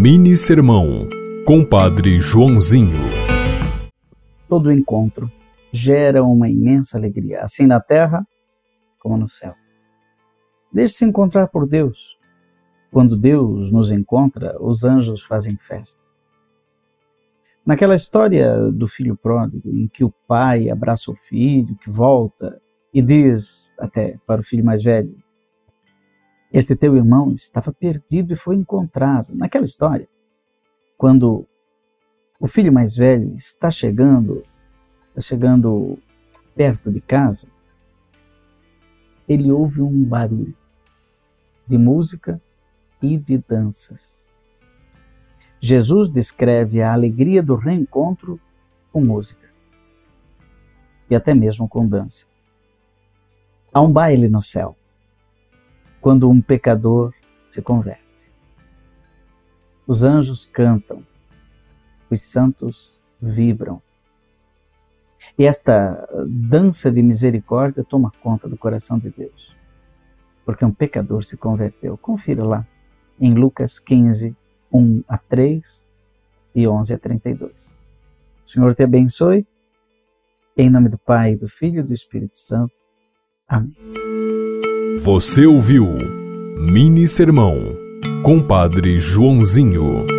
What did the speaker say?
Mini Sermão, Compadre Joãozinho. Todo encontro gera uma imensa alegria, assim na terra como no céu. Deixe-se encontrar por Deus. Quando Deus nos encontra, os anjos fazem festa. Naquela história do filho pródigo, em que o pai abraça o filho, que volta e diz até para o filho mais velho: Este teu irmão estava perdido e foi encontrado. Naquela história, quando o filho mais velho está chegando, está chegando perto de casa, ele ouve um barulho de música e de danças. Jesus descreve a alegria do reencontro com música e até mesmo com dança. Há um baile no céu quando um pecador se converte. Os anjos cantam, os santos vibram. E esta dança de misericórdia toma conta do coração de Deus, porque um pecador se converteu. Confira lá em Lucas 15, 1 a 3 e 11 a 32. O Senhor te abençoe. Em nome do Pai, do Filho e do Espírito Santo. Amém. Você ouviu Mini Sermão, Compadre Joãozinho.